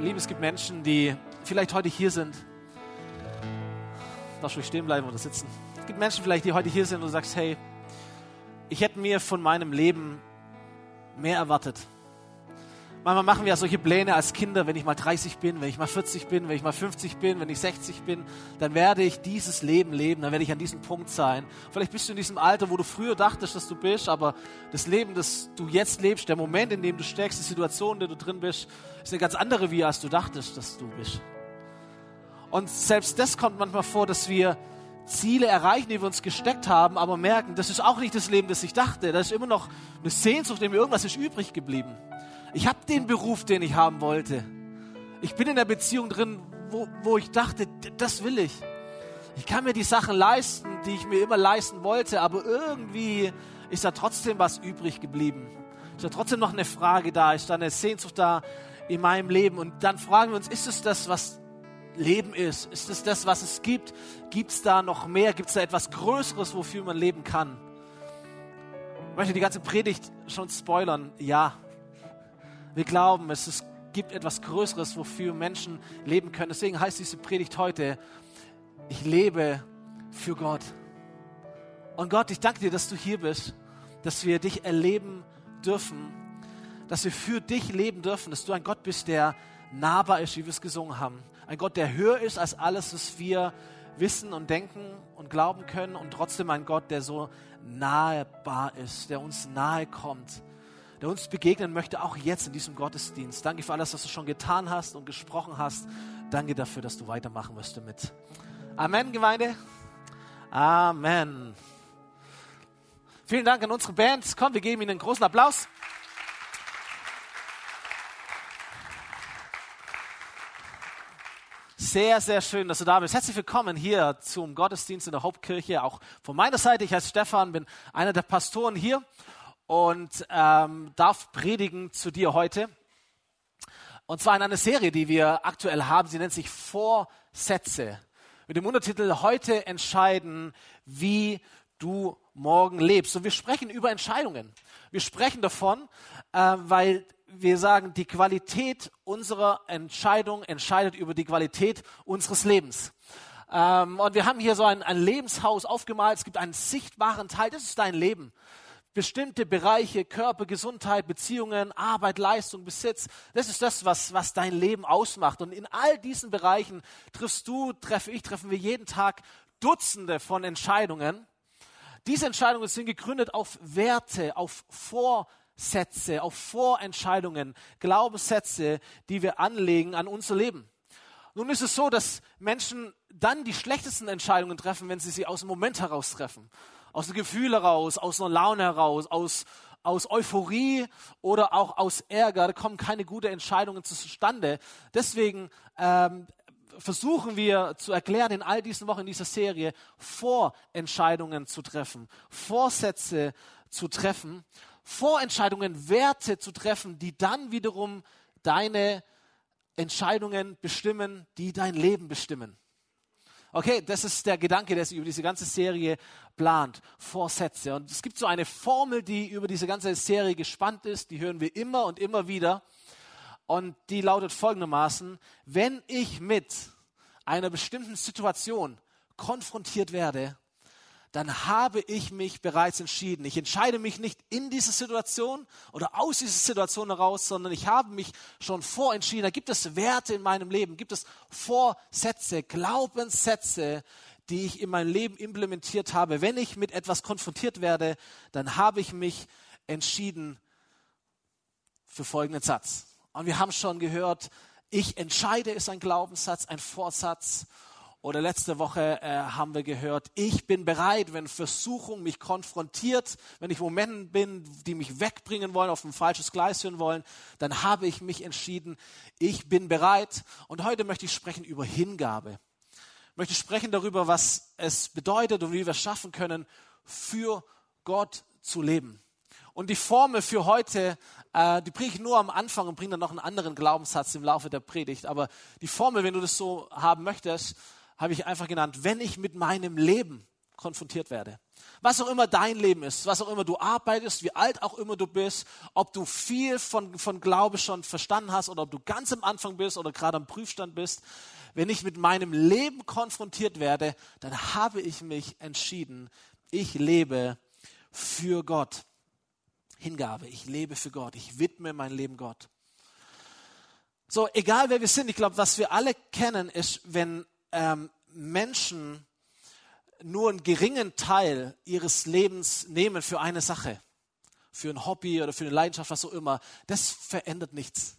Liebe, es gibt Menschen, die vielleicht heute hier sind. Darfst du stehen bleiben oder sitzen? Es gibt Menschen vielleicht, die heute hier sind und du sagst, hey, ich hätte mir von meinem Leben mehr erwartet. Manchmal machen wir ja solche Pläne als Kinder, wenn ich mal 30 bin, wenn ich mal 40 bin, wenn ich mal 50 bin, wenn ich 60 bin, dann werde ich dieses Leben leben, dann werde ich an diesem Punkt sein. Vielleicht bist du in diesem Alter, wo du früher dachtest, dass du bist, aber das Leben, das du jetzt lebst, der Moment, in dem du steckst, die Situation, in der du drin bist, ist eine ganz andere, wie als du dachtest, dass du bist. Und selbst das kommt manchmal vor, dass wir Ziele erreichen, die wir uns gesteckt haben, aber merken, das ist auch nicht das Leben, das ich dachte. Da ist immer noch eine Sehnsucht, in mir irgendwas ist übrig geblieben. Ich habe den Beruf, den ich haben wollte. Ich bin in der Beziehung drin, wo, wo ich dachte, das will ich. Ich kann mir die Sachen leisten, die ich mir immer leisten wollte, aber irgendwie ist da trotzdem was übrig geblieben. Ist da trotzdem noch eine Frage da, ist da eine Sehnsucht da in meinem Leben. Und dann fragen wir uns, ist es das, was Leben ist? Ist es das, was es gibt? Gibt es da noch mehr? Gibt es da etwas Größeres, wofür man leben kann? Ich möchte die ganze Predigt schon spoilern. Ja, wir glauben, es ist, gibt etwas Größeres, wofür Menschen leben können. Deswegen heißt diese Predigt heute, ich lebe für Gott. Und Gott, ich danke dir, dass du hier bist, dass wir dich erleben dürfen, dass wir für dich leben dürfen, dass du ein Gott bist, der nahbar ist, wie wir es gesungen haben. Ein Gott, der höher ist als alles, was wir wissen und denken und glauben können und trotzdem ein Gott, der so nahbar ist, der uns nahe kommt der uns begegnen möchte, auch jetzt in diesem Gottesdienst. Danke für alles, was du schon getan hast und gesprochen hast. Danke dafür, dass du weitermachen wirst damit. Amen, Gemeinde. Amen. Vielen Dank an unsere Band. Komm, wir geben ihnen einen großen Applaus. Sehr, sehr schön, dass du da bist. Herzlich willkommen hier zum Gottesdienst in der Hauptkirche. Auch von meiner Seite. Ich heiße Stefan, bin einer der Pastoren hier und ähm, darf predigen zu dir heute. Und zwar in einer Serie, die wir aktuell haben. Sie nennt sich Vorsätze. Mit dem Untertitel Heute entscheiden, wie du morgen lebst. Und wir sprechen über Entscheidungen. Wir sprechen davon, äh, weil wir sagen, die Qualität unserer Entscheidung entscheidet über die Qualität unseres Lebens. Ähm, und wir haben hier so ein, ein Lebenshaus aufgemalt. Es gibt einen sichtbaren Teil. Das ist dein Leben bestimmte Bereiche, Körper, Gesundheit, Beziehungen, Arbeit, Leistung, Besitz. Das ist das, was, was dein Leben ausmacht. Und in all diesen Bereichen triffst du, treffe ich, treffen wir jeden Tag Dutzende von Entscheidungen. Diese Entscheidungen sind gegründet auf Werte, auf Vorsätze, auf Vorentscheidungen, Glaubenssätze, die wir anlegen an unser Leben. Nun ist es so, dass Menschen dann die schlechtesten Entscheidungen treffen, wenn sie sie aus dem Moment heraus treffen aus dem Gefühl heraus, aus einer Laune heraus, aus, aus Euphorie oder auch aus Ärger. Da kommen keine guten Entscheidungen zustande. Deswegen ähm, versuchen wir zu erklären in all diesen Wochen in dieser Serie, Vorentscheidungen zu treffen, Vorsätze zu treffen, Vorentscheidungen, Werte zu treffen, die dann wiederum deine Entscheidungen bestimmen, die dein Leben bestimmen. Okay, das ist der Gedanke, der sich über diese ganze Serie plant. Vorsätze. Und es gibt so eine Formel, die über diese ganze Serie gespannt ist. Die hören wir immer und immer wieder. Und die lautet folgendermaßen, wenn ich mit einer bestimmten Situation konfrontiert werde, dann habe ich mich bereits entschieden. Ich entscheide mich nicht in dieser Situation oder aus dieser Situation heraus, sondern ich habe mich schon vorentschieden. Da gibt es Werte in meinem Leben, gibt es Vorsätze, Glaubenssätze, die ich in mein Leben implementiert habe. Wenn ich mit etwas konfrontiert werde, dann habe ich mich entschieden für folgenden Satz. Und wir haben schon gehört, ich entscheide ist ein Glaubenssatz, ein Vorsatz. Oder letzte Woche äh, haben wir gehört, ich bin bereit, wenn Versuchung mich konfrontiert, wenn ich Momenten bin, die mich wegbringen wollen, auf ein falsches Gleis führen wollen, dann habe ich mich entschieden, ich bin bereit. Und heute möchte ich sprechen über Hingabe. Ich möchte sprechen darüber, was es bedeutet und wie wir es schaffen können, für Gott zu leben. Und die Formel für heute, äh, die bringe ich nur am Anfang und bringe dann noch einen anderen Glaubenssatz im Laufe der Predigt. Aber die Formel, wenn du das so haben möchtest, habe ich einfach genannt, wenn ich mit meinem Leben konfrontiert werde. Was auch immer dein Leben ist, was auch immer du arbeitest, wie alt auch immer du bist, ob du viel von, von Glaube schon verstanden hast oder ob du ganz am Anfang bist oder gerade am Prüfstand bist, wenn ich mit meinem Leben konfrontiert werde, dann habe ich mich entschieden, ich lebe für Gott. Hingabe, ich lebe für Gott, ich widme mein Leben Gott. So, egal wer wir sind, ich glaube, was wir alle kennen, ist, wenn ähm, Menschen nur einen geringen Teil ihres Lebens nehmen für eine Sache, für ein Hobby oder für eine Leidenschaft, was auch immer, das verändert nichts.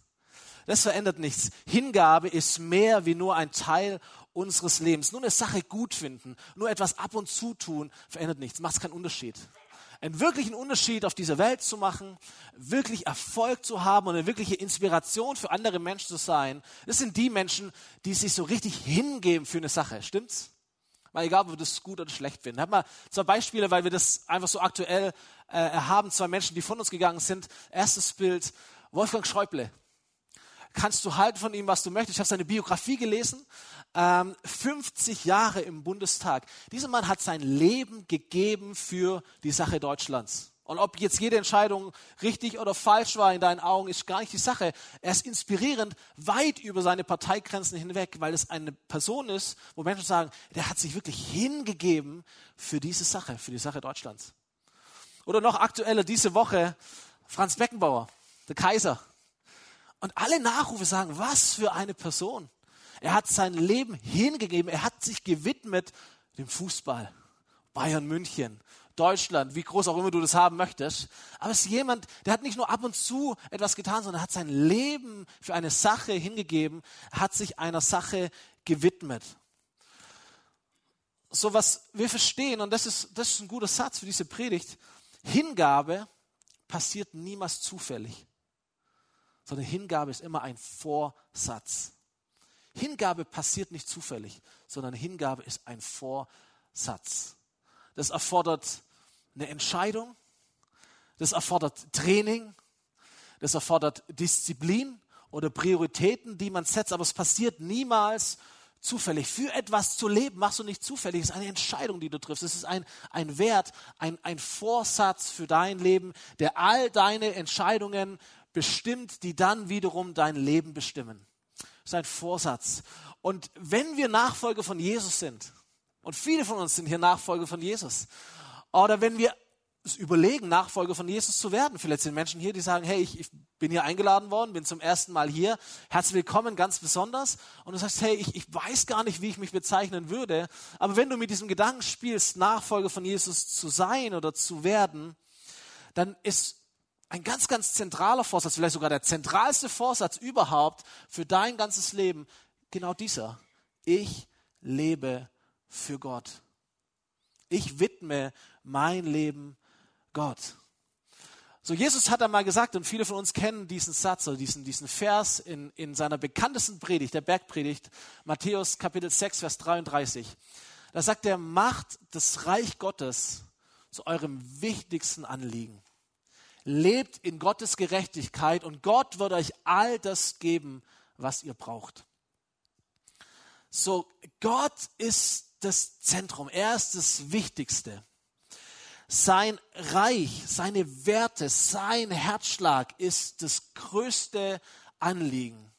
Das verändert nichts. Hingabe ist mehr wie nur ein Teil unseres Lebens. Nur eine Sache gut finden, nur etwas ab und zu tun, verändert nichts, macht keinen Unterschied. Einen wirklichen Unterschied auf dieser Welt zu machen, wirklich Erfolg zu haben und eine wirkliche Inspiration für andere Menschen zu sein, das sind die Menschen, die sich so richtig hingeben für eine Sache. Stimmt's? Mal egal, ob wir das gut oder schlecht finden. Ich habe mal zwei Beispiele, weil wir das einfach so aktuell äh, haben. Zwei Menschen, die von uns gegangen sind. Erstes Bild, Wolfgang Schäuble. Kannst du halten von ihm, was du möchtest. Ich habe seine Biografie gelesen. Ähm, 50 Jahre im Bundestag. Dieser Mann hat sein Leben gegeben für die Sache Deutschlands. Und ob jetzt jede Entscheidung richtig oder falsch war in deinen Augen, ist gar nicht die Sache. Er ist inspirierend weit über seine Parteigrenzen hinweg, weil es eine Person ist, wo Menschen sagen, der hat sich wirklich hingegeben für diese Sache, für die Sache Deutschlands. Oder noch aktueller diese Woche, Franz Beckenbauer, der Kaiser. Und alle Nachrufe sagen, was für eine Person. Er hat sein Leben hingegeben, er hat sich gewidmet dem Fußball. Bayern München, Deutschland, wie groß auch immer du das haben möchtest. Aber es ist jemand, der hat nicht nur ab und zu etwas getan, sondern hat sein Leben für eine Sache hingegeben, hat sich einer Sache gewidmet. So was wir verstehen, und das ist, das ist ein guter Satz für diese Predigt, Hingabe passiert niemals zufällig, sondern Hingabe ist immer ein Vorsatz. Hingabe passiert nicht zufällig, sondern Hingabe ist ein Vorsatz. Das erfordert eine Entscheidung, das erfordert Training, das erfordert Disziplin oder Prioritäten, die man setzt, aber es passiert niemals zufällig. Für etwas zu leben machst du nicht zufällig, es ist eine Entscheidung, die du triffst. Es ist ein, ein Wert, ein, ein Vorsatz für dein Leben, der all deine Entscheidungen bestimmt, die dann wiederum dein Leben bestimmen. Das ist ein Vorsatz. Und wenn wir Nachfolger von Jesus sind, und viele von uns sind hier Nachfolger von Jesus. Oder wenn wir es überlegen, Nachfolger von Jesus zu werden. Vielleicht sind Menschen hier, die sagen, hey, ich, ich, bin hier eingeladen worden, bin zum ersten Mal hier. Herzlich willkommen, ganz besonders. Und du sagst, hey, ich, ich weiß gar nicht, wie ich mich bezeichnen würde. Aber wenn du mit diesem Gedanken spielst, Nachfolger von Jesus zu sein oder zu werden, dann ist ein ganz, ganz zentraler Vorsatz, vielleicht sogar der zentralste Vorsatz überhaupt für dein ganzes Leben, genau dieser. Ich lebe für Gott. Ich widme mein Leben Gott. So, Jesus hat einmal gesagt, und viele von uns kennen diesen Satz oder diesen, diesen Vers in, in seiner bekanntesten Predigt, der Bergpredigt, Matthäus Kapitel 6, Vers 33. Da sagt er, macht das Reich Gottes zu eurem wichtigsten Anliegen. Lebt in Gottes Gerechtigkeit und Gott wird euch all das geben, was ihr braucht. So, Gott ist das Zentrum, er ist das Wichtigste. Sein Reich, seine Werte, sein Herzschlag ist das größte Anliegen.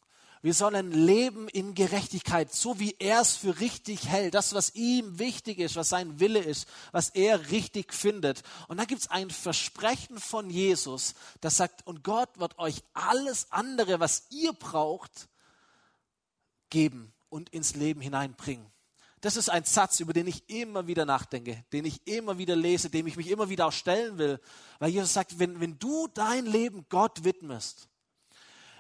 Wir sollen leben in Gerechtigkeit, so wie er es für richtig hält. Das, was ihm wichtig ist, was sein Wille ist, was er richtig findet. Und da gibt es ein Versprechen von Jesus, das sagt, und Gott wird euch alles andere, was ihr braucht, geben und ins Leben hineinbringen. Das ist ein Satz, über den ich immer wieder nachdenke, den ich immer wieder lese, dem ich mich immer wieder auch stellen will. Weil Jesus sagt, wenn, wenn du dein Leben Gott widmest,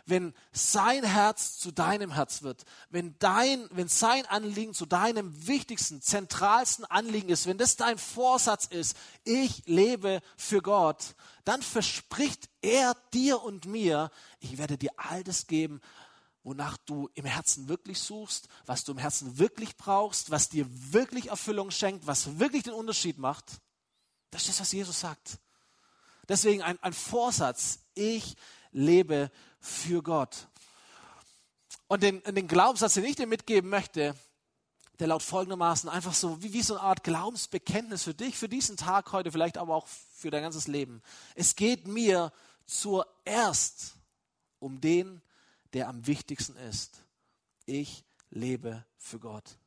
wenn sein Herz zu deinem Herz wird, wenn dein, wenn sein Anliegen zu deinem wichtigsten, zentralsten Anliegen ist, wenn das dein Vorsatz ist, ich lebe für Gott, dann verspricht er dir und mir, ich werde dir all das geben, wonach du im Herzen wirklich suchst, was du im Herzen wirklich brauchst, was dir wirklich Erfüllung schenkt, was wirklich den Unterschied macht. Das ist das, was Jesus sagt. Deswegen ein, ein Vorsatz, ich lebe für Gott. Und den, den Glaubenssatz, den ich dir mitgeben möchte, der laut folgendermaßen einfach so wie, wie so eine Art Glaubensbekenntnis für dich, für diesen Tag heute, vielleicht aber auch für dein ganzes Leben. Es geht mir zuerst um den, der am wichtigsten ist. Ich lebe für Gott.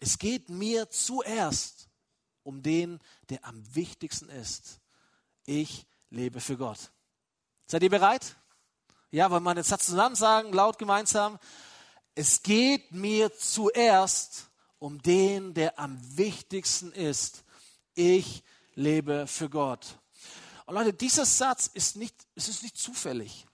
Es geht mir zuerst um den, der am wichtigsten ist. Ich lebe für Gott. Seid ihr bereit? Ja, wollen wir einen Satz zusammen sagen, laut gemeinsam? Es geht mir zuerst um den, der am wichtigsten ist. Ich lebe für Gott. Und Leute, dieser Satz ist nicht, es ist nicht zufällig.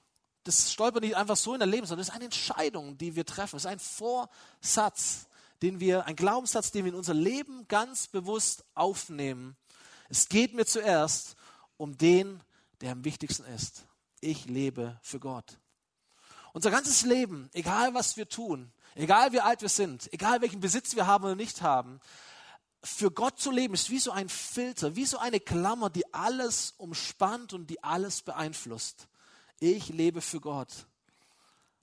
Das stolpert nicht einfach so in der Leben, sondern es ist eine Entscheidung, die wir treffen. Es ist ein Vorsatz, den wir, ein Glaubenssatz, den wir in unser Leben ganz bewusst aufnehmen. Es geht mir zuerst um den, der am wichtigsten ist. Ich lebe für Gott. Unser ganzes Leben, egal was wir tun, egal wie alt wir sind, egal welchen Besitz wir haben oder nicht haben, für Gott zu leben ist wie so ein Filter, wie so eine Klammer, die alles umspannt und die alles beeinflusst. Ich lebe für Gott.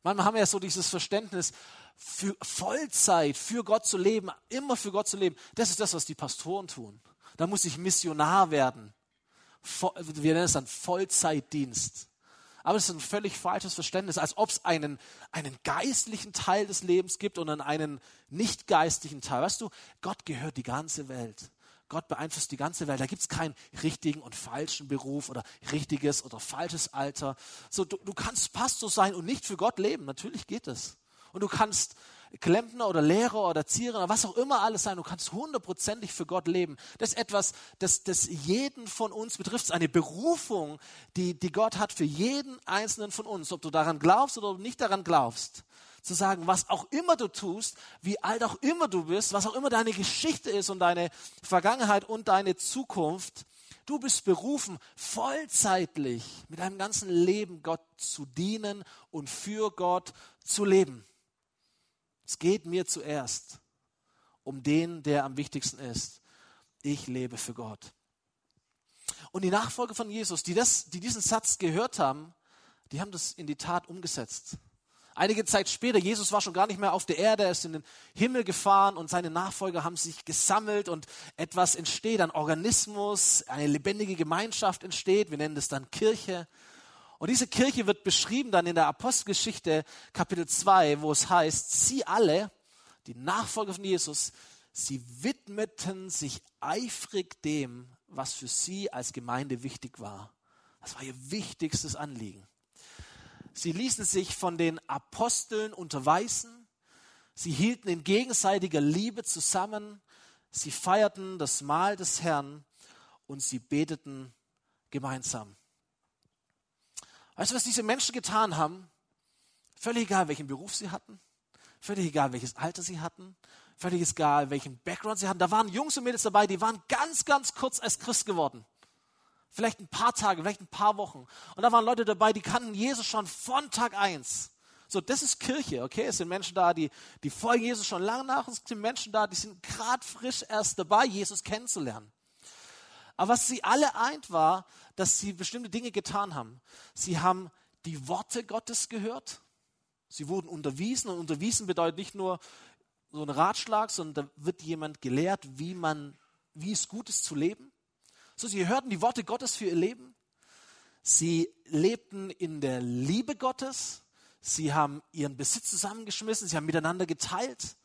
Manchmal haben wir ja so dieses Verständnis, für Vollzeit für Gott zu leben, immer für Gott zu leben. Das ist das, was die Pastoren tun. Da muss ich Missionar werden. Wir nennen es dann Vollzeitdienst. Aber es ist ein völlig falsches Verständnis, als ob es einen, einen geistlichen Teil des Lebens gibt und einen nicht geistlichen Teil. Weißt du, Gott gehört die ganze Welt. Gott beeinflusst die ganze Welt. Da gibt es keinen richtigen und falschen Beruf oder richtiges oder falsches Alter. So, du, du kannst Pastor sein und nicht für Gott leben. Natürlich geht es. Und du kannst Klempner oder Lehrer oder Erzieher oder was auch immer alles sein. Du kannst hundertprozentig für Gott leben. Das ist etwas, das, das jeden von uns betrifft. Es ist eine Berufung, die, die Gott hat für jeden einzelnen von uns. Ob du daran glaubst oder nicht daran glaubst. Zu sagen, was auch immer du tust, wie alt auch immer du bist, was auch immer deine Geschichte ist und deine Vergangenheit und deine Zukunft, Du bist berufen, vollzeitlich mit deinem ganzen Leben Gott zu dienen und für Gott zu leben. Es geht mir zuerst um den, der am wichtigsten ist. Ich lebe für Gott. Und die Nachfolger von Jesus, die, das, die diesen Satz gehört haben, die haben das in die Tat umgesetzt. Einige Zeit später, Jesus war schon gar nicht mehr auf der Erde, er ist in den Himmel gefahren und seine Nachfolger haben sich gesammelt und etwas entsteht, ein Organismus, eine lebendige Gemeinschaft entsteht. Wir nennen das dann Kirche. Und diese Kirche wird beschrieben dann in der Apostelgeschichte Kapitel 2, wo es heißt, sie alle, die Nachfolger von Jesus, sie widmeten sich eifrig dem, was für sie als Gemeinde wichtig war. Das war ihr wichtigstes Anliegen. Sie ließen sich von den Aposteln unterweisen. Sie hielten in gegenseitiger Liebe zusammen. Sie feierten das Mahl des Herrn und sie beteten gemeinsam. Weißt du, was diese Menschen getan haben? Völlig egal, welchen Beruf sie hatten, völlig egal, welches Alter sie hatten, völlig egal, welchen Background sie hatten. Da waren Jungs und Mädels dabei, die waren ganz, ganz kurz als Christ geworden. Vielleicht ein paar Tage, vielleicht ein paar Wochen. Und da waren Leute dabei, die kannten Jesus schon von Tag eins. So, das ist Kirche, okay? Es sind Menschen da, die, die folgen Jesus schon lange nach. Es sind Menschen da, die sind gerade frisch erst dabei, Jesus kennenzulernen. Aber was sie alle eint war, dass sie bestimmte Dinge getan haben. Sie haben die Worte Gottes gehört. Sie wurden unterwiesen und unterwiesen bedeutet nicht nur so ein Ratschlag, sondern da wird jemand gelehrt, wie man, wie es gut ist zu leben. So, sie hörten die Worte Gottes für ihr Leben. Sie lebten in der Liebe Gottes. Sie haben ihren Besitz zusammengeschmissen. Sie haben miteinander geteilt.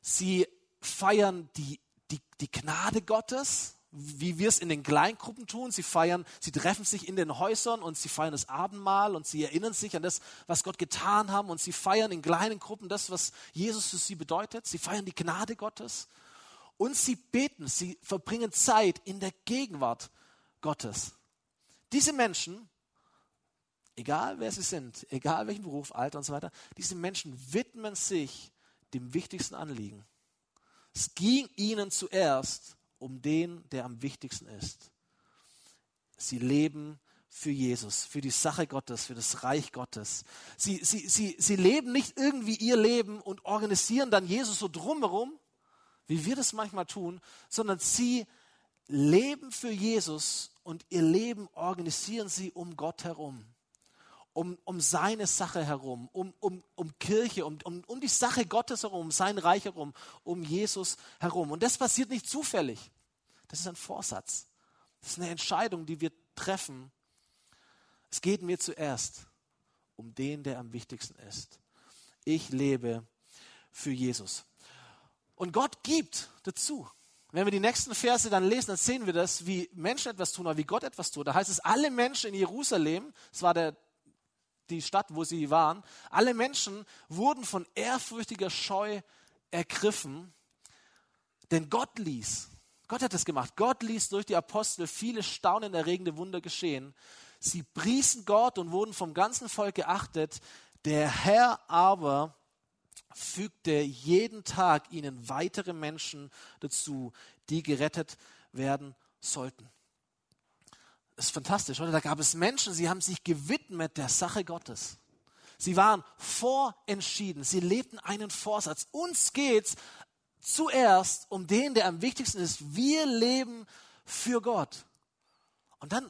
Sie feiern die, die, die Gnade Gottes wie wir es in den Kleingruppen tun. Sie feiern, sie treffen sich in den Häusern und sie feiern das Abendmahl und sie erinnern sich an das, was Gott getan haben und sie feiern in kleinen Gruppen das, was Jesus für sie bedeutet. Sie feiern die Gnade Gottes und sie beten, sie verbringen Zeit in der Gegenwart Gottes. Diese Menschen, egal wer sie sind, egal welchen Beruf, Alter und so weiter, diese Menschen widmen sich dem wichtigsten Anliegen. Es ging ihnen zuerst um den, der am wichtigsten ist. Sie leben für Jesus, für die Sache Gottes, für das Reich Gottes. Sie, sie, sie, sie leben nicht irgendwie ihr Leben und organisieren dann Jesus so drumherum, wie wir das manchmal tun, sondern sie leben für Jesus und ihr Leben organisieren sie um Gott herum. Um, um seine Sache herum, um, um, um Kirche, um, um, um die Sache Gottes herum, um sein Reich herum, um Jesus herum. Und das passiert nicht zufällig. Das ist ein Vorsatz. Das ist eine Entscheidung, die wir treffen. Es geht mir zuerst um den, der am wichtigsten ist. Ich lebe für Jesus. Und Gott gibt dazu. Wenn wir die nächsten Verse dann lesen, dann sehen wir das, wie Menschen etwas tun oder wie Gott etwas tut. Da heißt es, alle Menschen in Jerusalem, das war der, die Stadt, wo sie waren, alle Menschen wurden von ehrfürchtiger Scheu ergriffen, denn Gott ließ, Gott hat es gemacht, Gott ließ durch die Apostel viele staunenerregende Wunder geschehen. Sie priesen Gott und wurden vom ganzen Volk geachtet. Der Herr aber fügte jeden Tag ihnen weitere Menschen dazu, die gerettet werden sollten. Das ist fantastisch, oder? Da gab es Menschen, sie haben sich gewidmet der Sache Gottes. Sie waren vorentschieden, sie lebten einen Vorsatz. Uns geht es zuerst um den, der am wichtigsten ist. Wir leben für Gott. Und dann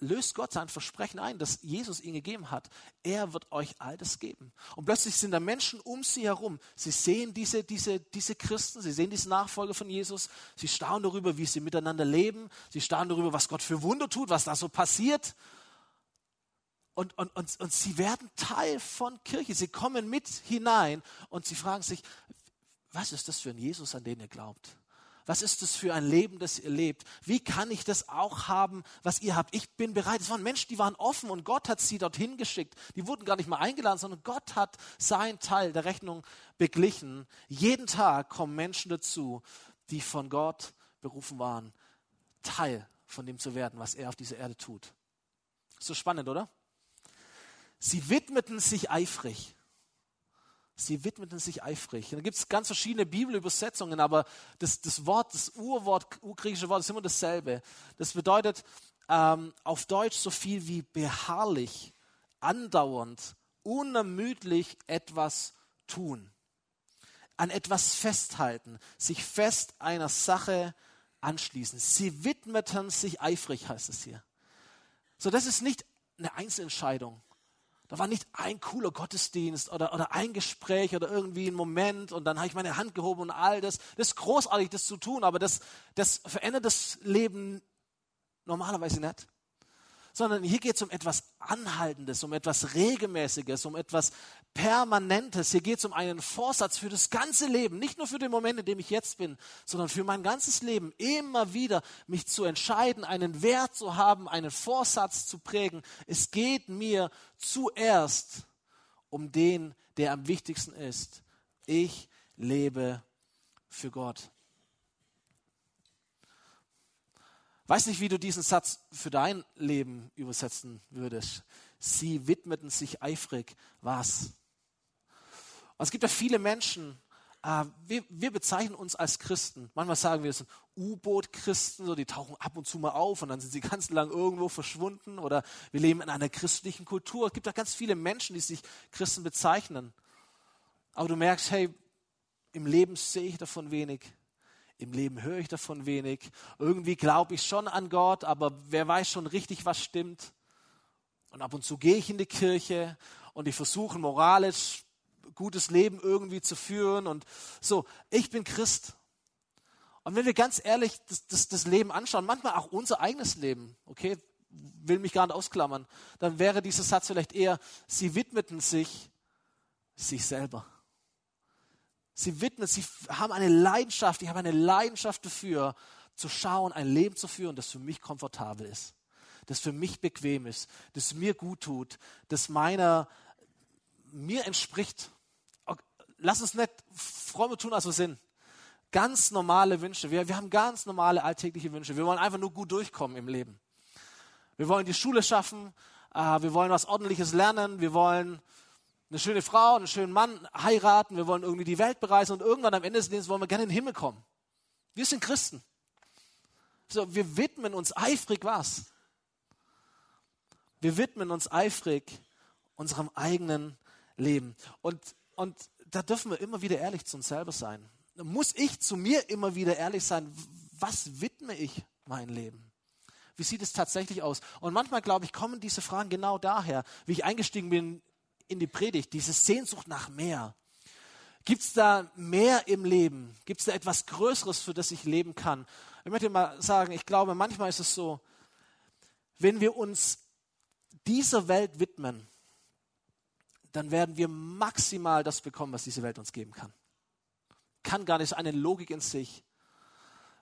löst Gott sein Versprechen ein, das Jesus ihnen gegeben hat. Er wird euch all das geben. Und plötzlich sind da Menschen um sie herum. Sie sehen diese, diese, diese Christen, sie sehen diese Nachfolger von Jesus. Sie staunen darüber, wie sie miteinander leben. Sie staunen darüber, was Gott für Wunder tut, was da so passiert. Und, und, und, und sie werden Teil von Kirche. Sie kommen mit hinein und sie fragen sich, was ist das für ein Jesus, an den ihr glaubt? Was ist das für ein Leben, das ihr lebt? Wie kann ich das auch haben, was ihr habt? Ich bin bereit. Es waren Menschen, die waren offen und Gott hat sie dorthin geschickt. Die wurden gar nicht mal eingeladen, sondern Gott hat seinen Teil der Rechnung beglichen. Jeden Tag kommen Menschen dazu, die von Gott berufen waren, Teil von dem zu werden, was er auf dieser Erde tut. So spannend, oder? Sie widmeten sich eifrig Sie widmeten sich eifrig. Und da gibt es ganz verschiedene Bibelübersetzungen, aber das, das Wort, das Urwort, urgriechische Wort ist immer dasselbe. Das bedeutet ähm, auf Deutsch so viel wie beharrlich, andauernd, unermüdlich etwas tun. An etwas festhalten, sich fest einer Sache anschließen. Sie widmeten sich eifrig, heißt es hier. So, das ist nicht eine Einzelentscheidung. Da war nicht ein cooler Gottesdienst oder, oder ein Gespräch oder irgendwie ein Moment und dann habe ich meine Hand gehoben und all das. Das ist großartig, das zu tun, aber das, das verändert das Leben normalerweise nicht sondern hier geht es um etwas Anhaltendes, um etwas Regelmäßiges, um etwas Permanentes. Hier geht es um einen Vorsatz für das ganze Leben, nicht nur für den Moment, in dem ich jetzt bin, sondern für mein ganzes Leben, immer wieder mich zu entscheiden, einen Wert zu haben, einen Vorsatz zu prägen. Es geht mir zuerst um den, der am wichtigsten ist. Ich lebe für Gott. Weiß nicht, wie du diesen Satz für dein Leben übersetzen würdest. Sie widmeten sich eifrig was? Und es gibt ja viele Menschen, äh, wir, wir, bezeichnen uns als Christen. Manchmal sagen wir, es sind U-Boot-Christen, so, die tauchen ab und zu mal auf und dann sind sie ganz lang irgendwo verschwunden. Oder wir leben in einer christlichen Kultur. Es gibt ja ganz viele Menschen, die sich Christen bezeichnen. Aber du merkst, hey, im Leben sehe ich davon wenig. Im Leben höre ich davon wenig. Irgendwie glaube ich schon an Gott, aber wer weiß schon richtig, was stimmt. Und ab und zu gehe ich in die Kirche und ich versuche moralisch gutes Leben irgendwie zu führen. Und so, ich bin Christ. Und wenn wir ganz ehrlich das, das, das Leben anschauen, manchmal auch unser eigenes Leben, okay, will mich gar nicht ausklammern, dann wäre dieser Satz vielleicht eher, sie widmeten sich sich selber. Sie widmen, sie haben eine Leidenschaft, ich habe eine Leidenschaft dafür, zu schauen, ein Leben zu führen, das für mich komfortabel ist, das für mich bequem ist, das mir gut tut, das meiner, mir entspricht. Lass uns nicht fromme tun, als wir sind. Ganz normale Wünsche. Wir, wir haben ganz normale alltägliche Wünsche. Wir wollen einfach nur gut durchkommen im Leben. Wir wollen die Schule schaffen. Äh, wir wollen was Ordentliches lernen. Wir wollen eine schöne Frau, einen schönen Mann heiraten, wir wollen irgendwie die Welt bereisen und irgendwann am Ende des Lebens wollen wir gerne in den Himmel kommen. Wir sind Christen. So, wir widmen uns eifrig was? Wir widmen uns eifrig unserem eigenen Leben. Und, und da dürfen wir immer wieder ehrlich zu uns selber sein. Da muss ich zu mir immer wieder ehrlich sein, was widme ich mein Leben? Wie sieht es tatsächlich aus? Und manchmal, glaube ich, kommen diese Fragen genau daher, wie ich eingestiegen bin in die Predigt, diese Sehnsucht nach mehr. Gibt es da mehr im Leben? Gibt es da etwas Größeres, für das ich leben kann? Ich möchte mal sagen, ich glaube, manchmal ist es so, wenn wir uns dieser Welt widmen, dann werden wir maximal das bekommen, was diese Welt uns geben kann. Kann gar nicht eine Logik in sich.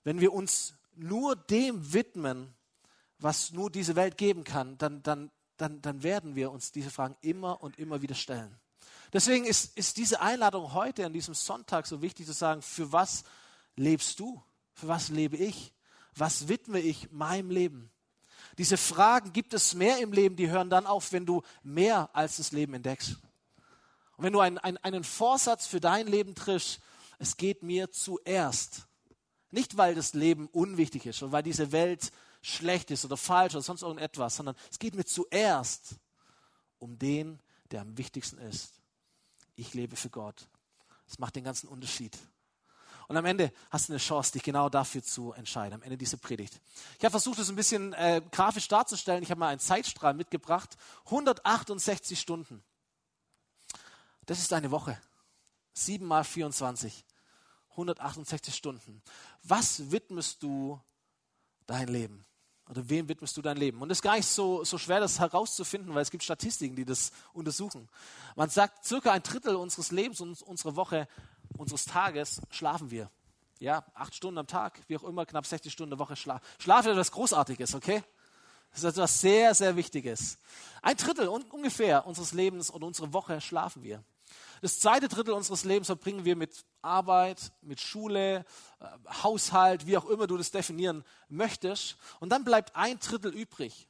Wenn wir uns nur dem widmen, was nur diese Welt geben kann, dann, dann, dann, dann werden wir uns diese Fragen immer und immer wieder stellen. Deswegen ist, ist diese Einladung heute an diesem Sonntag so wichtig zu sagen, für was lebst du? Für was lebe ich? Was widme ich meinem Leben? Diese Fragen, gibt es mehr im Leben, die hören dann auf, wenn du mehr als das Leben entdeckst. Und wenn du einen, einen, einen Vorsatz für dein Leben triffst, es geht mir zuerst. Nicht, weil das Leben unwichtig ist oder weil diese Welt schlecht ist oder falsch oder sonst irgendetwas, sondern es geht mir zuerst um den, der am wichtigsten ist. Ich lebe für Gott. Das macht den ganzen Unterschied. Und am Ende hast du eine Chance, dich genau dafür zu entscheiden, am Ende dieser Predigt. Ich habe versucht, das ein bisschen äh, grafisch darzustellen. Ich habe mal einen Zeitstrahl mitgebracht. 168 Stunden. Das ist deine Woche. 7 mal 24. 168 Stunden. Was widmest du dein Leben? Oder wem widmest du dein Leben? Und es ist gar nicht so, so schwer, das herauszufinden, weil es gibt Statistiken, die das untersuchen. Man sagt, circa ein Drittel unseres Lebens und unserer Woche unseres Tages schlafen wir. Ja, acht Stunden am Tag, wie auch immer, knapp 60 Stunden der Woche Schlaf. Schlaf ist etwas Großartiges, okay? Das ist etwas sehr, sehr Wichtiges. Ein Drittel ungefähr unseres Lebens und unserer Woche schlafen wir. Das zweite Drittel unseres Lebens verbringen wir mit Arbeit, mit Schule, äh, Haushalt, wie auch immer du das definieren möchtest. Und dann bleibt ein Drittel übrig.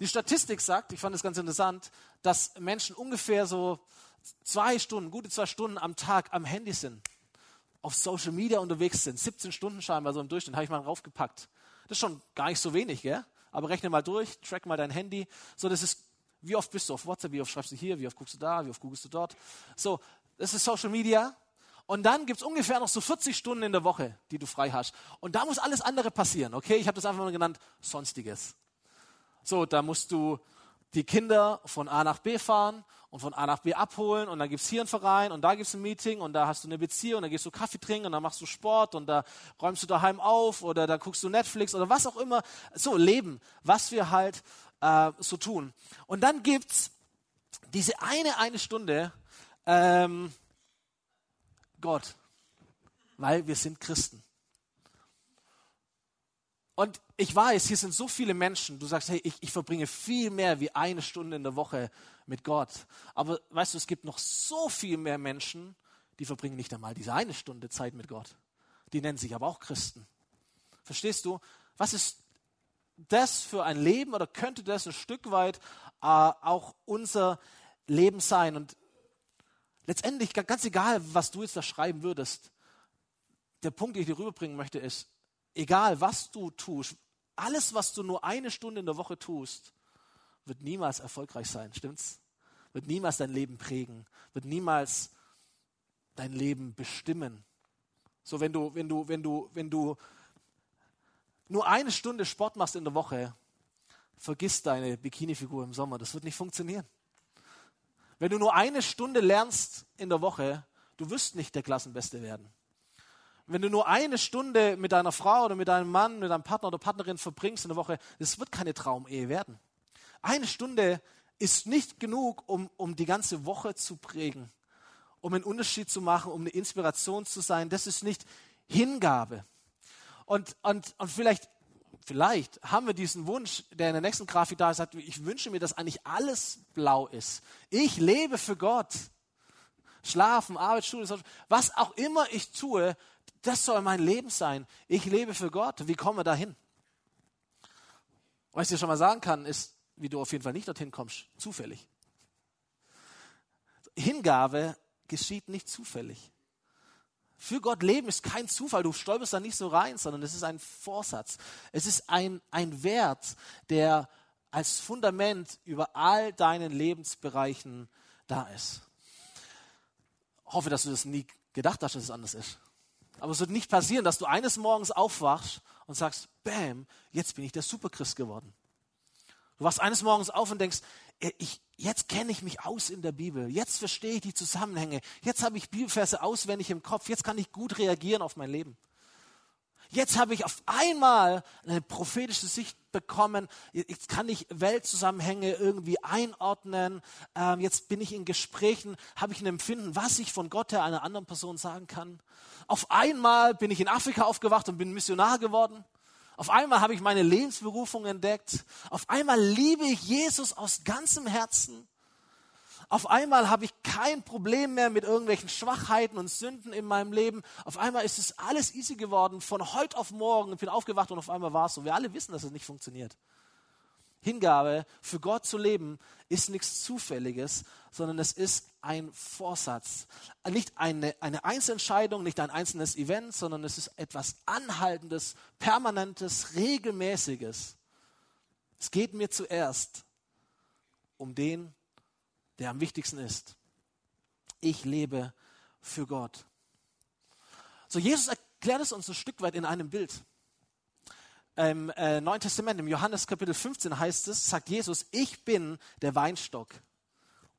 Die Statistik sagt, ich fand das ganz interessant, dass Menschen ungefähr so zwei Stunden, gute zwei Stunden am Tag am Handy sind, auf Social Media unterwegs sind, 17 Stunden scheinbar so im Durchschnitt, habe ich mal raufgepackt. Das ist schon gar nicht so wenig, gell? Aber rechne mal durch, track mal dein Handy. So, das ist, wie oft bist du auf WhatsApp, wie oft schreibst du hier, wie oft guckst du da, wie oft googelst du dort. So, das ist Social Media. Und dann gibt es ungefähr noch so 40 Stunden in der Woche, die du frei hast. Und da muss alles andere passieren, okay? Ich habe das einfach mal genannt, Sonstiges. So, da musst du die Kinder von A nach B fahren und von A nach B abholen und dann gibt es hier einen Verein und da gibt es ein Meeting und da hast du eine Beziehung und da gehst du Kaffee trinken und dann machst du Sport und da räumst du daheim auf oder da guckst du Netflix oder was auch immer. So, Leben, was wir halt äh, so tun. Und dann gibt es diese eine, eine Stunde ähm, Gott, weil wir sind Christen. Und ich weiß, hier sind so viele Menschen, du sagst, hey, ich, ich verbringe viel mehr wie eine Stunde in der Woche mit Gott. Aber weißt du, es gibt noch so viel mehr Menschen, die verbringen nicht einmal diese eine Stunde Zeit mit Gott. Die nennen sich aber auch Christen. Verstehst du? Was ist das für ein Leben oder könnte das ein Stück weit äh, auch unser Leben sein? Und letztendlich, ganz egal, was du jetzt da schreiben würdest, der Punkt, den ich dir rüberbringen möchte, ist, egal was du tust, alles, was du nur eine Stunde in der Woche tust, wird niemals erfolgreich sein, stimmt's? Wird niemals dein Leben prägen, wird niemals dein Leben bestimmen. So, wenn du, wenn du, wenn du, wenn du nur eine Stunde Sport machst in der Woche, vergiss deine Bikini-Figur im Sommer. Das wird nicht funktionieren. Wenn du nur eine Stunde lernst in der Woche, du wirst nicht der Klassenbeste werden. Wenn du nur eine Stunde mit deiner Frau oder mit deinem Mann, mit deinem Partner oder Partnerin verbringst in der Woche, das wird keine Traumehe werden. Eine Stunde ist nicht genug, um, um die ganze Woche zu prägen, um einen Unterschied zu machen, um eine Inspiration zu sein. Das ist nicht Hingabe. Und, und, und vielleicht, vielleicht haben wir diesen Wunsch, der in der nächsten Grafik da ist, sagt, ich wünsche mir, dass eigentlich alles blau ist. Ich lebe für Gott. Schlafen, Arbeit, Schule, was auch immer ich tue, das soll mein Leben sein. Ich lebe für Gott. Wie kommen wir dahin? Was ich dir schon mal sagen kann, ist, wie du auf jeden Fall nicht dorthin kommst, zufällig. Hingabe geschieht nicht zufällig. Für Gott leben ist kein Zufall. Du stolperst da nicht so rein, sondern es ist ein Vorsatz. Es ist ein, ein Wert, der als Fundament über all deinen Lebensbereichen da ist. Ich hoffe, dass du das nie gedacht hast, dass es anders ist. Aber es wird nicht passieren, dass du eines Morgens aufwachst und sagst, bam, jetzt bin ich der Superchrist geworden. Du wachst eines Morgens auf und denkst, ich, jetzt kenne ich mich aus in der Bibel, jetzt verstehe ich die Zusammenhänge, jetzt habe ich Bibelverse auswendig im Kopf, jetzt kann ich gut reagieren auf mein Leben. Jetzt habe ich auf einmal eine prophetische Sicht bekommen. Jetzt kann ich Weltzusammenhänge irgendwie einordnen. Ähm, jetzt bin ich in Gesprächen, habe ich ein Empfinden, was ich von Gott her einer anderen Person sagen kann. Auf einmal bin ich in Afrika aufgewacht und bin Missionar geworden. Auf einmal habe ich meine Lebensberufung entdeckt. Auf einmal liebe ich Jesus aus ganzem Herzen. Auf einmal habe ich kein Problem mehr mit irgendwelchen Schwachheiten und Sünden in meinem Leben. Auf einmal ist es alles easy geworden. Von heute auf morgen ich bin aufgewacht und auf einmal war es so. Wir alle wissen, dass es nicht funktioniert. Hingabe, für Gott zu leben, ist nichts Zufälliges, sondern es ist ein Vorsatz. Nicht eine, eine Einzelentscheidung, nicht ein einzelnes Event, sondern es ist etwas Anhaltendes, Permanentes, Regelmäßiges. Es geht mir zuerst um den, der am wichtigsten ist. Ich lebe für Gott. So, Jesus erklärt es uns ein Stück weit in einem Bild. Im äh, Neuen Testament, im Johannes Kapitel 15 heißt es, sagt Jesus, ich bin der Weinstock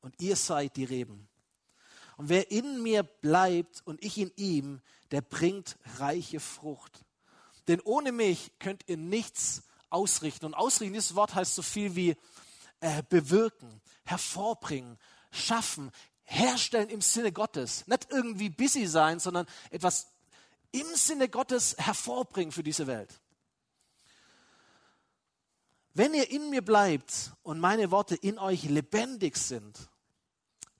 und ihr seid die Reben. Und wer in mir bleibt und ich in ihm, der bringt reiche Frucht. Denn ohne mich könnt ihr nichts ausrichten. Und ausrichten, dieses Wort heißt so viel wie äh, bewirken, hervorbringen, schaffen, herstellen im Sinne Gottes. Nicht irgendwie busy sein, sondern etwas im Sinne Gottes hervorbringen für diese Welt. Wenn ihr in mir bleibt und meine Worte in euch lebendig sind,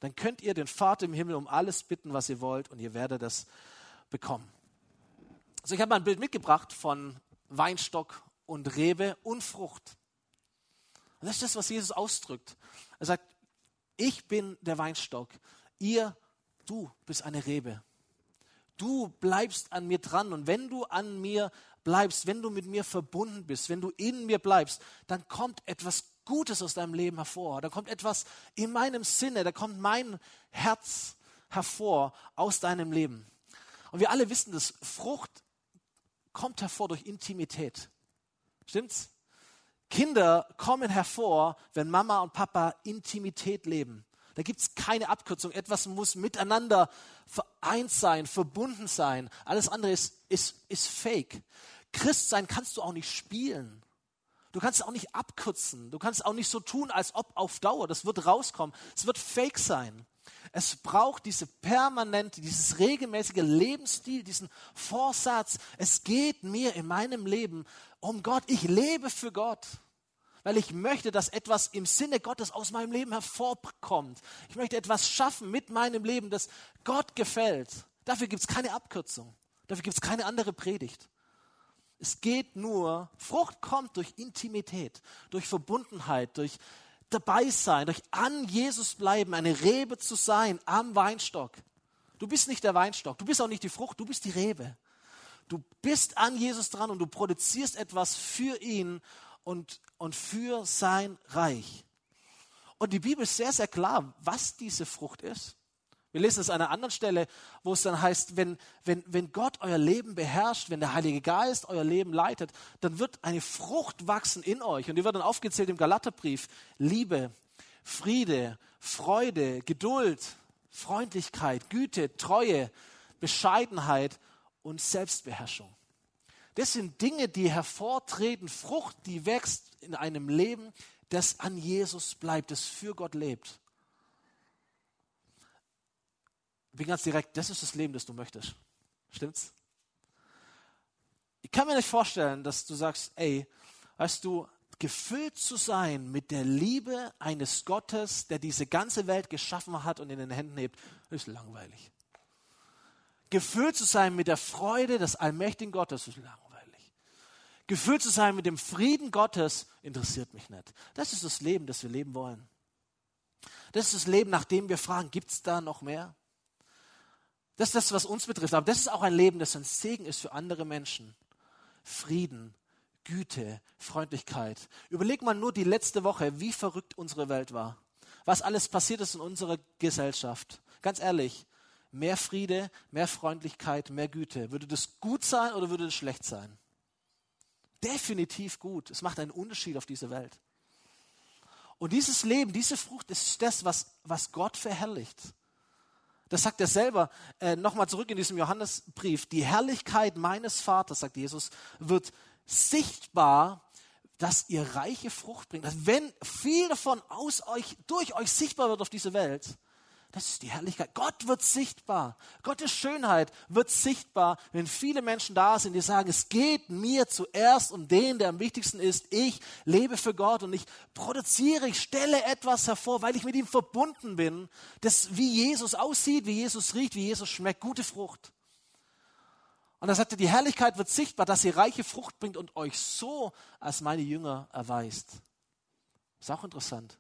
dann könnt ihr den Vater im Himmel um alles bitten, was ihr wollt, und ihr werdet es bekommen. Also ich habe mal ein Bild mitgebracht von Weinstock und Rebe und Frucht. Und das ist das, was Jesus ausdrückt. Er sagt, ich bin der Weinstock, ihr, du bist eine Rebe. Du bleibst an mir dran und wenn du an mir bleibst, wenn du mit mir verbunden bist, wenn du in mir bleibst, dann kommt etwas Gutes aus deinem Leben hervor. Da kommt etwas in meinem Sinne, da kommt mein Herz hervor aus deinem Leben. Und wir alle wissen, dass Frucht kommt hervor durch Intimität. Stimmt's? Kinder kommen hervor, wenn Mama und Papa Intimität leben. Da gibt es keine Abkürzung. Etwas muss miteinander vereint sein, verbunden sein. Alles andere ist, ist, ist fake. Christ sein kannst du auch nicht spielen. Du kannst es auch nicht abkürzen. Du kannst auch nicht so tun, als ob auf Dauer. Das wird rauskommen. Es wird fake sein. Es braucht diese permanente, dieses regelmäßige Lebensstil, diesen Vorsatz. Es geht mir in meinem Leben um Gott. Ich lebe für Gott, weil ich möchte, dass etwas im Sinne Gottes aus meinem Leben hervorkommt. Ich möchte etwas schaffen mit meinem Leben, das Gott gefällt. Dafür gibt es keine Abkürzung. Dafür gibt es keine andere Predigt. Es geht nur, Frucht kommt durch Intimität, durch Verbundenheit, durch dabei sein, durch an Jesus bleiben, eine Rebe zu sein am Weinstock. Du bist nicht der Weinstock, du bist auch nicht die Frucht, du bist die Rebe. Du bist an Jesus dran und du produzierst etwas für ihn und, und für sein Reich. Und die Bibel ist sehr, sehr klar, was diese Frucht ist. Wir lesen es an einer anderen Stelle, wo es dann heißt, wenn, wenn, wenn Gott euer Leben beherrscht, wenn der Heilige Geist euer Leben leitet, dann wird eine Frucht wachsen in euch. Und die wird dann aufgezählt im Galaterbrief. Liebe, Friede, Freude, Geduld, Freundlichkeit, Güte, Treue, Bescheidenheit und Selbstbeherrschung. Das sind Dinge, die hervortreten, Frucht, die wächst in einem Leben, das an Jesus bleibt, das für Gott lebt. Ich bin ganz direkt, das ist das Leben, das du möchtest. Stimmt's? Ich kann mir nicht vorstellen, dass du sagst, ey, weißt du, gefüllt zu sein mit der Liebe eines Gottes, der diese ganze Welt geschaffen hat und in den Händen hebt, ist langweilig gefüllt zu sein mit der Freude des allmächtigen Gottes ist langweilig. Gefüllt zu sein mit dem Frieden Gottes interessiert mich nicht. Das ist das Leben, das wir leben wollen. Das ist das Leben, nach dem wir fragen, gibt es da noch mehr? Das ist das, was uns betrifft. Aber das ist auch ein Leben, das ein Segen ist für andere Menschen. Frieden, Güte, Freundlichkeit. Überleg mal nur die letzte Woche, wie verrückt unsere Welt war. Was alles passiert ist in unserer Gesellschaft. Ganz ehrlich, mehr Friede, mehr Freundlichkeit, mehr Güte? Würde das gut sein oder würde das schlecht sein? Definitiv gut. Es macht einen Unterschied auf dieser Welt. Und dieses Leben, diese Frucht ist das, was, was Gott verherrlicht. Das sagt er selber. Äh, Nochmal zurück in diesem Johannesbrief. Die Herrlichkeit meines Vaters, sagt Jesus, wird sichtbar, dass ihr reiche Frucht bringt. Dass wenn viel davon aus euch, durch euch sichtbar wird auf diese Welt, das ist die Herrlichkeit. Gott wird sichtbar. Gottes Schönheit wird sichtbar, wenn viele Menschen da sind, die sagen, es geht mir zuerst um den, der am wichtigsten ist. Ich lebe für Gott und ich produziere, ich stelle etwas hervor, weil ich mit ihm verbunden bin, das wie Jesus aussieht, wie Jesus riecht, wie Jesus schmeckt. Gute Frucht. Und er sagte, die Herrlichkeit wird sichtbar, dass sie reiche Frucht bringt und euch so als meine Jünger erweist. Ist auch interessant.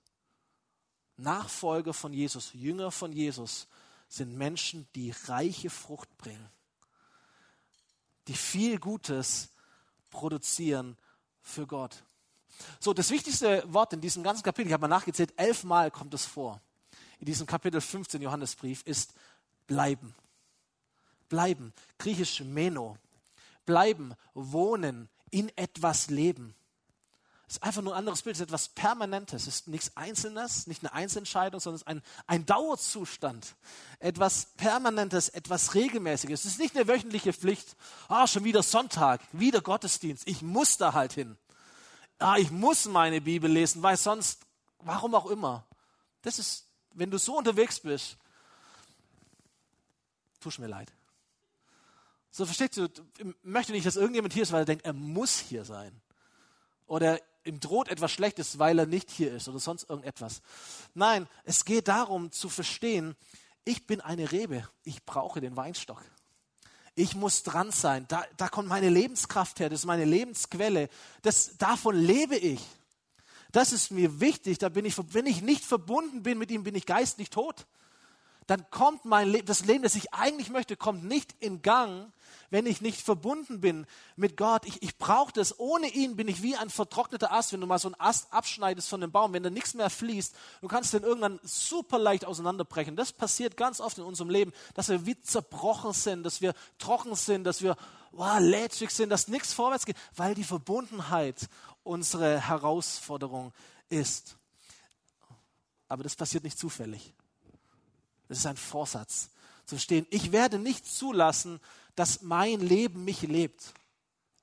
Nachfolger von Jesus, Jünger von Jesus sind Menschen, die reiche Frucht bringen, die viel Gutes produzieren für Gott. So, das wichtigste Wort in diesem ganzen Kapitel, ich habe mal nachgezählt, elfmal kommt es vor, in diesem Kapitel 15 Johannesbrief, ist bleiben. Bleiben, griechisch meno. Bleiben, wohnen, in etwas leben. Es ist einfach nur ein anderes Bild, es ist etwas Permanentes, es ist nichts Einzelnes, nicht eine Einzelentscheidung, sondern es ist ein, ein Dauerzustand. Etwas Permanentes, etwas Regelmäßiges. Es ist nicht eine wöchentliche Pflicht. Ah, schon wieder Sonntag, wieder Gottesdienst. Ich muss da halt hin. Ah, ich muss meine Bibel lesen, weil sonst, warum auch immer. Das ist, wenn du so unterwegs bist, tust mir leid. So verstehst du, ich möchte nicht, dass irgendjemand hier ist, weil er denkt, er muss hier sein. Oder ihm droht etwas Schlechtes, weil er nicht hier ist oder sonst irgendetwas. Nein, es geht darum zu verstehen, ich bin eine Rebe, ich brauche den Weinstock. Ich muss dran sein, da, da kommt meine Lebenskraft her, das ist meine Lebensquelle, das, davon lebe ich. Das ist mir wichtig, da bin ich, wenn ich nicht verbunden bin mit ihm, bin ich geistlich tot dann kommt mein Leben, das Leben, das ich eigentlich möchte, kommt nicht in Gang, wenn ich nicht verbunden bin mit Gott. Ich, ich brauche das. Ohne ihn bin ich wie ein vertrockneter Ast. Wenn du mal so einen Ast abschneidest von dem Baum, wenn da nichts mehr fließt, du kannst den irgendwann super leicht auseinanderbrechen. Das passiert ganz oft in unserem Leben, dass wir wie zerbrochen sind, dass wir trocken sind, dass wir wow, lätschig sind, dass nichts vorwärts geht, weil die Verbundenheit unsere Herausforderung ist. Aber das passiert nicht zufällig. Das ist ein Vorsatz. Zu verstehen, ich werde nicht zulassen, dass mein Leben mich lebt.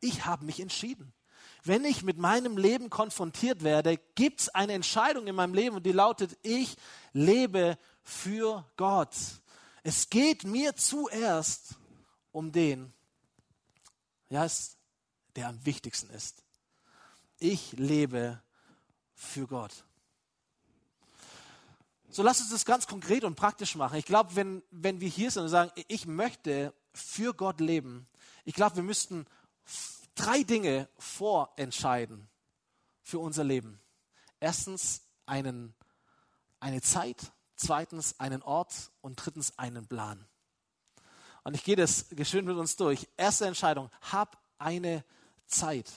Ich habe mich entschieden. Wenn ich mit meinem Leben konfrontiert werde, gibt es eine Entscheidung in meinem Leben und die lautet, ich lebe für Gott. Es geht mir zuerst um den, ja, der am wichtigsten ist. Ich lebe für Gott. So lass uns das ganz konkret und praktisch machen. Ich glaube, wenn, wenn wir hier sind und sagen, ich möchte für Gott leben, ich glaube, wir müssten drei Dinge vorentscheiden für unser Leben. Erstens einen, eine Zeit, zweitens einen Ort und drittens einen Plan. Und ich gehe das geschwind mit uns durch. Erste Entscheidung, hab eine Zeit.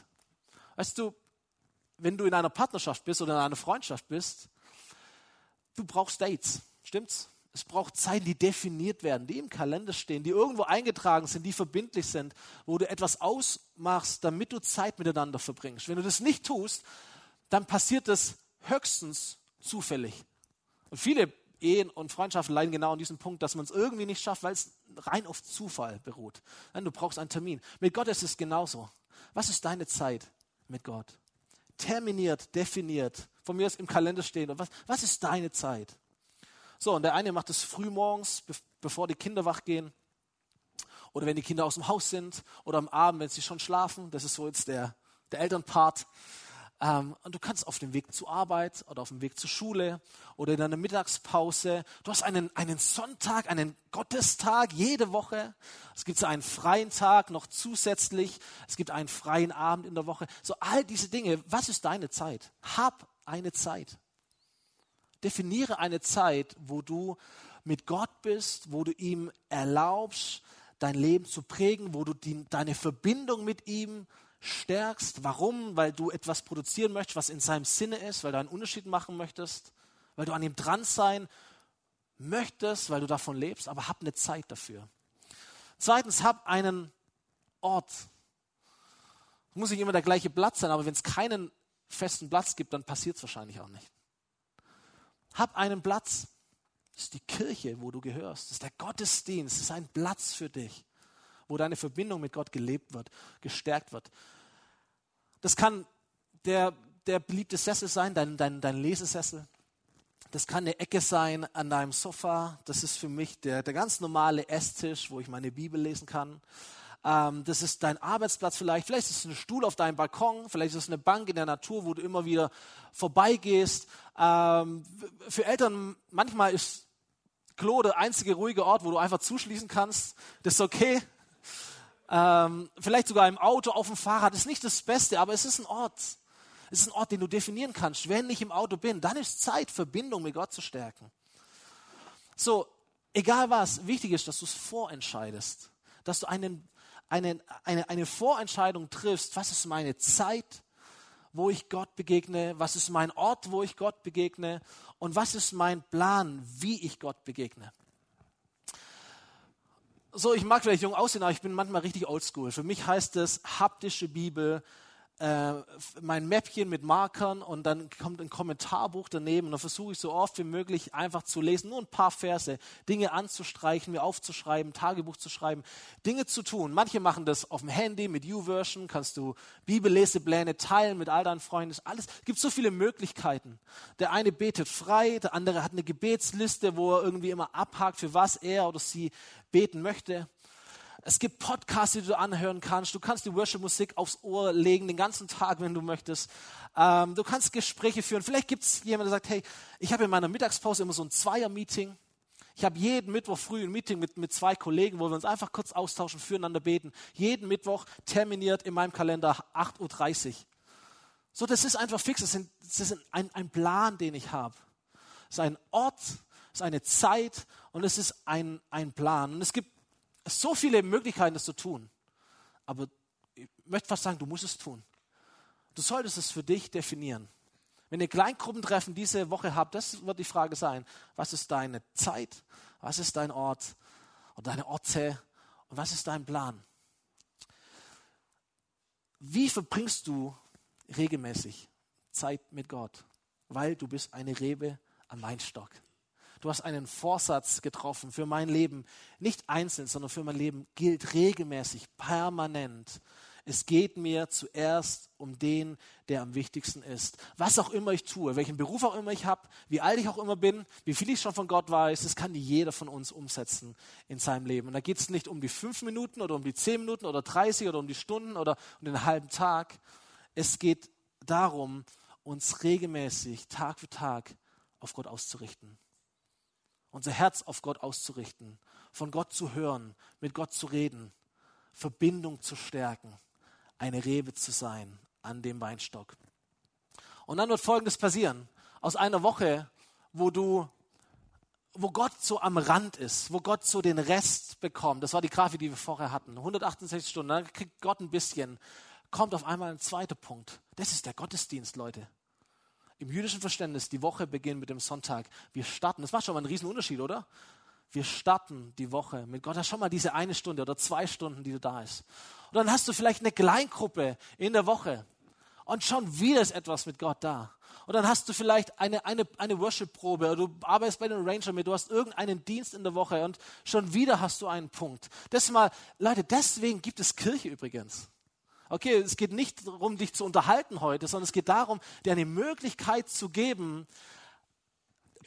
Weißt du, wenn du in einer Partnerschaft bist oder in einer Freundschaft bist, Du brauchst Dates, stimmt's? Es braucht Zeiten, die definiert werden, die im Kalender stehen, die irgendwo eingetragen sind, die verbindlich sind, wo du etwas ausmachst, damit du Zeit miteinander verbringst. Wenn du das nicht tust, dann passiert das höchstens zufällig. Und viele Ehen und Freundschaften leiden genau an diesem Punkt, dass man es irgendwie nicht schafft, weil es rein auf Zufall beruht. Du brauchst einen Termin. Mit Gott ist es genauso. Was ist deine Zeit mit Gott? terminiert, definiert, von mir aus im Kalender stehen. Und was, was ist deine Zeit? So, und der eine macht es frühmorgens, be bevor die Kinder wach gehen. Oder wenn die Kinder aus dem Haus sind. Oder am Abend, wenn sie schon schlafen. Das ist so jetzt der, der Elternpart. Ähm, und du kannst auf dem Weg zur Arbeit oder auf dem Weg zur Schule oder in deiner Mittagspause, du hast einen, einen Sonntag, einen Gottestag jede Woche. Es gibt so einen freien Tag noch zusätzlich. Es gibt einen freien Abend in der Woche. So all diese Dinge. Was ist deine Zeit? Hab eine Zeit. Definiere eine Zeit, wo du mit Gott bist, wo du ihm erlaubst, dein Leben zu prägen, wo du die, deine Verbindung mit ihm stärkst. Warum? Weil du etwas produzieren möchtest, was in seinem Sinne ist, weil du einen Unterschied machen möchtest, weil du an ihm dran sein möchtest, weil du davon lebst, aber hab eine Zeit dafür. Zweitens, hab einen Ort. Muss nicht immer der gleiche Platz sein, aber wenn es keinen festen Platz gibt, dann passiert es wahrscheinlich auch nicht. Hab einen Platz. Das ist die Kirche, wo du gehörst. Das ist der Gottesdienst. Das ist ein Platz für dich, wo deine Verbindung mit Gott gelebt wird, gestärkt wird. Das kann der, der beliebte Sessel sein, dein, dein, dein Lesesessel. Das kann eine Ecke sein an deinem Sofa. Das ist für mich der, der ganz normale Esstisch, wo ich meine Bibel lesen kann. Ähm, das ist dein Arbeitsplatz vielleicht. Vielleicht ist es ein Stuhl auf deinem Balkon. Vielleicht ist es eine Bank in der Natur, wo du immer wieder vorbeigehst. Ähm, für Eltern manchmal ist Klo der einzige ruhige Ort, wo du einfach zuschließen kannst. Das ist okay. Ähm, vielleicht sogar im Auto, auf dem Fahrrad. Das ist nicht das Beste, aber es ist ein Ort. Es ist ein Ort, den du definieren kannst. Wenn ich im Auto bin, dann ist Zeit, Verbindung mit Gott zu stärken. So, egal was, wichtig ist, dass du es vorentscheidest. Dass du einen eine, eine, eine Vorentscheidung triffst, was ist meine Zeit, wo ich Gott begegne, was ist mein Ort, wo ich Gott begegne und was ist mein Plan, wie ich Gott begegne. So, ich mag vielleicht jung aussehen, aber ich bin manchmal richtig oldschool. Für mich heißt es haptische Bibel, äh, mein Mäppchen mit Markern und dann kommt ein Kommentarbuch daneben und dann versuche ich so oft wie möglich einfach zu lesen, nur ein paar Verse, Dinge anzustreichen, mir aufzuschreiben, Tagebuch zu schreiben, Dinge zu tun. Manche machen das auf dem Handy mit YouVersion, kannst du Bibellesepläne teilen mit all deinen Freunden, alles. Es gibt so viele Möglichkeiten. Der eine betet frei, der andere hat eine Gebetsliste, wo er irgendwie immer abhakt, für was er oder sie beten möchte. Es gibt Podcasts, die du anhören kannst. Du kannst die Worship-Musik aufs Ohr legen, den ganzen Tag, wenn du möchtest. Ähm, du kannst Gespräche führen. Vielleicht gibt es jemanden, der sagt, hey, ich habe in meiner Mittagspause immer so ein Zweier-Meeting. Ich habe jeden Mittwoch früh ein Meeting mit, mit zwei Kollegen, wo wir uns einfach kurz austauschen, füreinander beten. Jeden Mittwoch terminiert in meinem Kalender 8.30 Uhr. So, das ist einfach fix. Das, sind, das ist ein, ein Plan, den ich habe. Es ist ein Ort, es ist eine Zeit und es ist ein, ein Plan. Und es gibt so viele Möglichkeiten, das zu tun. Aber ich möchte fast sagen, du musst es tun. Du solltest es für dich definieren. Wenn ihr Kleingruppentreffen diese Woche habt, das wird die Frage sein, was ist deine Zeit, was ist dein Ort und deine Orte und was ist dein Plan? Wie verbringst du regelmäßig Zeit mit Gott? Weil du bist eine Rebe am Weinstock. Du hast einen Vorsatz getroffen für mein Leben. Nicht einzeln, sondern für mein Leben gilt regelmäßig, permanent. Es geht mir zuerst um den, der am wichtigsten ist. Was auch immer ich tue, welchen Beruf auch immer ich habe, wie alt ich auch immer bin, wie viel ich schon von Gott weiß, das kann jeder von uns umsetzen in seinem Leben. Und da geht es nicht um die fünf Minuten oder um die zehn Minuten oder 30 oder um die Stunden oder um den halben Tag. Es geht darum, uns regelmäßig, Tag für Tag auf Gott auszurichten unser Herz auf Gott auszurichten, von Gott zu hören, mit Gott zu reden, Verbindung zu stärken, eine Rebe zu sein an dem Weinstock. Und dann wird Folgendes passieren. Aus einer Woche, wo du, wo Gott so am Rand ist, wo Gott so den Rest bekommt, das war die Grafik, die wir vorher hatten, 168 Stunden, dann kriegt Gott ein bisschen, kommt auf einmal ein zweiter Punkt. Das ist der Gottesdienst, Leute im jüdischen Verständnis, die Woche beginnt mit dem Sonntag. Wir starten, das macht schon mal einen riesen Unterschied, oder? Wir starten die Woche mit Gott. Hast schon mal diese eine Stunde oder zwei Stunden, die du da ist. Und dann hast du vielleicht eine Kleingruppe in der Woche. Und schon wieder ist etwas mit Gott da. Und dann hast du vielleicht eine, eine, eine Worship-Probe oder du arbeitest bei den Ranger mit, du hast irgendeinen Dienst in der Woche und schon wieder hast du einen Punkt. Das mal, Leute, deswegen gibt es Kirche übrigens. Okay, es geht nicht darum, dich zu unterhalten heute, sondern es geht darum, dir eine Möglichkeit zu geben,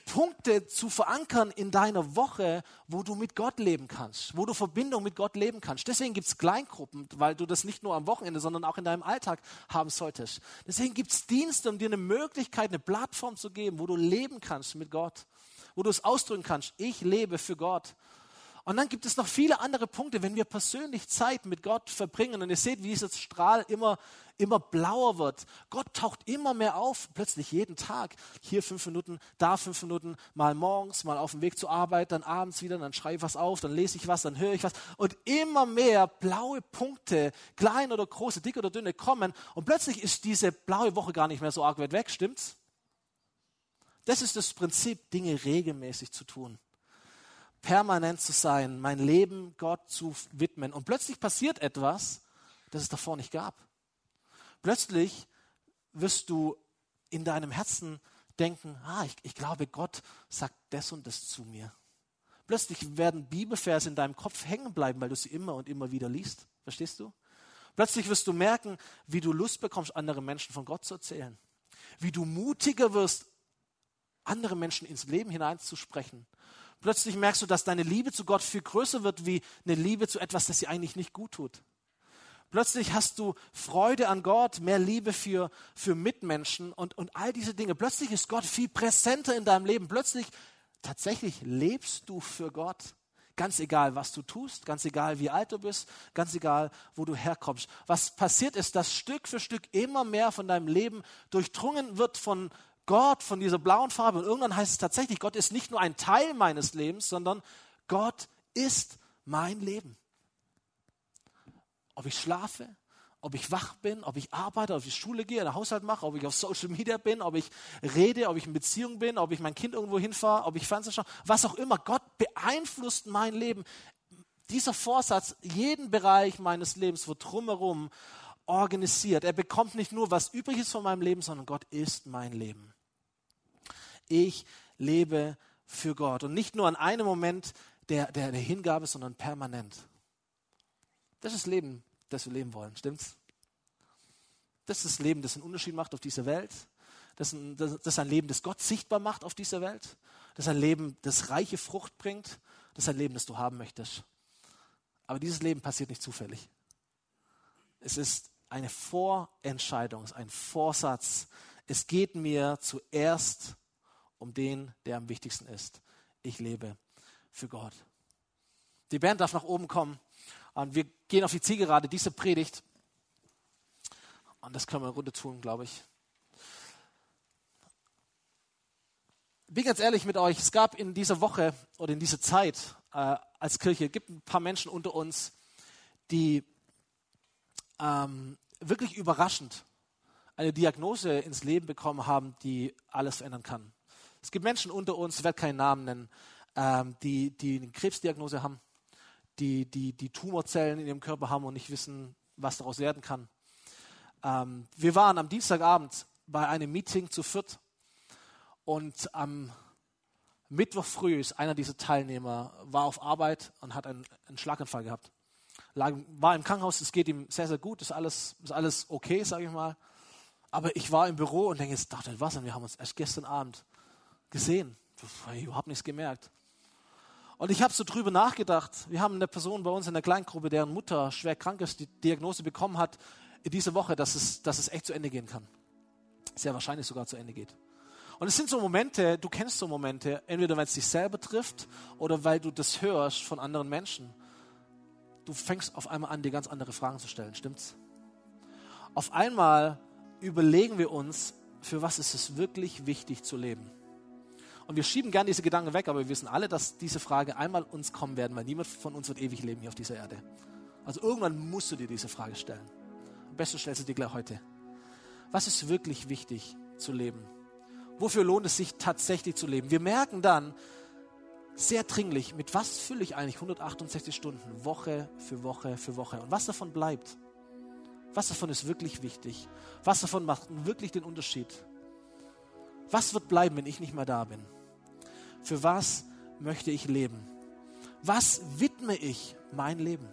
Punkte zu verankern in deiner Woche, wo du mit Gott leben kannst, wo du Verbindung mit Gott leben kannst. Deswegen gibt es Kleingruppen, weil du das nicht nur am Wochenende, sondern auch in deinem Alltag haben solltest. Deswegen gibt es Dienste, um dir eine Möglichkeit, eine Plattform zu geben, wo du leben kannst mit Gott, wo du es ausdrücken kannst, ich lebe für Gott. Und dann gibt es noch viele andere Punkte, wenn wir persönlich Zeit mit Gott verbringen. Und ihr seht, wie dieser Strahl immer, immer blauer wird. Gott taucht immer mehr auf, plötzlich jeden Tag. Hier fünf Minuten, da fünf Minuten, mal morgens, mal auf dem Weg zur Arbeit, dann abends wieder, dann schreibe ich was auf, dann lese ich was, dann höre ich was. Und immer mehr blaue Punkte, klein oder große, dick oder dünne, kommen. Und plötzlich ist diese blaue Woche gar nicht mehr so arg weit weg, stimmt's? Das ist das Prinzip, Dinge regelmäßig zu tun permanent zu sein, mein Leben Gott zu widmen. Und plötzlich passiert etwas, das es davor nicht gab. Plötzlich wirst du in deinem Herzen denken, ah, ich, ich glaube, Gott sagt das und das zu mir. Plötzlich werden Bibelverse in deinem Kopf hängen bleiben, weil du sie immer und immer wieder liest. Verstehst du? Plötzlich wirst du merken, wie du Lust bekommst, anderen Menschen von Gott zu erzählen. Wie du mutiger wirst, andere Menschen ins Leben hineinzusprechen. Plötzlich merkst du, dass deine Liebe zu Gott viel größer wird wie eine Liebe zu etwas, das sie eigentlich nicht gut tut. Plötzlich hast du Freude an Gott, mehr Liebe für, für Mitmenschen und, und all diese Dinge. Plötzlich ist Gott viel präsenter in deinem Leben. Plötzlich tatsächlich lebst du für Gott. Ganz egal, was du tust, ganz egal, wie alt du bist, ganz egal, wo du herkommst. Was passiert ist, dass Stück für Stück immer mehr von deinem Leben durchdrungen wird von Gott, von dieser blauen Farbe. Und irgendwann heißt es tatsächlich, Gott ist nicht nur ein Teil meines Lebens, sondern Gott ist mein Leben. Ob ich schlafe, ob ich wach bin, ob ich arbeite, ob ich Schule gehe, einen Haushalt mache, ob ich auf Social Media bin, ob ich rede, ob ich in Beziehung bin, ob ich mein Kind irgendwo hinfahre, ob ich Fernsehen schaue, was auch immer. Gott beeinflusst mein Leben. Dieser Vorsatz, jeden Bereich meines Lebens wird drumherum organisiert. Er bekommt nicht nur, was übrig ist von meinem Leben, sondern Gott ist mein Leben. Ich lebe für Gott und nicht nur an einem Moment der, der, der Hingabe, sondern permanent. Das ist Leben das wir leben wollen. Stimmt's? Das ist das Leben, das einen Unterschied macht auf dieser Welt. Das ist, ein, das ist ein Leben, das Gott sichtbar macht auf dieser Welt. Das ist ein Leben, das reiche Frucht bringt. Das ist ein Leben, das du haben möchtest. Aber dieses Leben passiert nicht zufällig. Es ist eine Vorentscheidung, es ist ein Vorsatz. Es geht mir zuerst um den, der am wichtigsten ist. Ich lebe für Gott. Die Band darf nach oben kommen. Und wir gehen auf die Zielgerade, diese Predigt. Und das können wir runter tun, glaube ich. Ich bin ganz ehrlich mit euch, es gab in dieser Woche oder in dieser Zeit äh, als Kirche, gibt ein paar Menschen unter uns, die ähm, wirklich überraschend eine Diagnose ins Leben bekommen haben, die alles verändern kann. Es gibt Menschen unter uns, ich werde keinen Namen nennen, ähm, die, die eine Krebsdiagnose haben die, die, die Tumorzellen in ihrem Körper haben und nicht wissen, was daraus werden kann. Ähm, wir waren am Dienstagabend bei einem Meeting zu viert und am Mittwoch früh ist einer dieser Teilnehmer war auf Arbeit und hat einen, einen Schlaganfall gehabt. Lag, war im Krankenhaus, es geht ihm sehr, sehr gut, ist alles, ist alles okay, sage ich mal. Aber ich war im Büro und denke, jetzt dachte was denn, wir haben uns erst gestern Abend gesehen. Ich habe nichts gemerkt. Und ich habe so drüber nachgedacht. Wir haben eine Person bei uns in der Kleingruppe, deren Mutter schwer krank ist, die Diagnose bekommen hat diese Woche, dass es, dass es echt zu Ende gehen kann. Sehr wahrscheinlich sogar zu Ende geht. Und es sind so Momente, du kennst so Momente, entweder weil es dich selber trifft oder weil du das hörst von anderen Menschen. Du fängst auf einmal an, dir ganz andere Fragen zu stellen, stimmt's? Auf einmal überlegen wir uns, für was ist es wirklich wichtig zu leben? Und wir schieben gerne diese Gedanken weg, aber wir wissen alle, dass diese Frage einmal uns kommen werden, weil niemand von uns wird ewig leben hier auf dieser Erde. Also irgendwann musst du dir diese Frage stellen. Am besten stellst du dir gleich heute. Was ist wirklich wichtig zu leben? Wofür lohnt es sich tatsächlich zu leben? Wir merken dann sehr dringlich, mit was fülle ich eigentlich 168 Stunden, Woche für Woche für Woche? Und was davon bleibt? Was davon ist wirklich wichtig? Was davon macht wirklich den Unterschied? Was wird bleiben, wenn ich nicht mehr da bin? Für was möchte ich leben? Was widme ich mein Leben?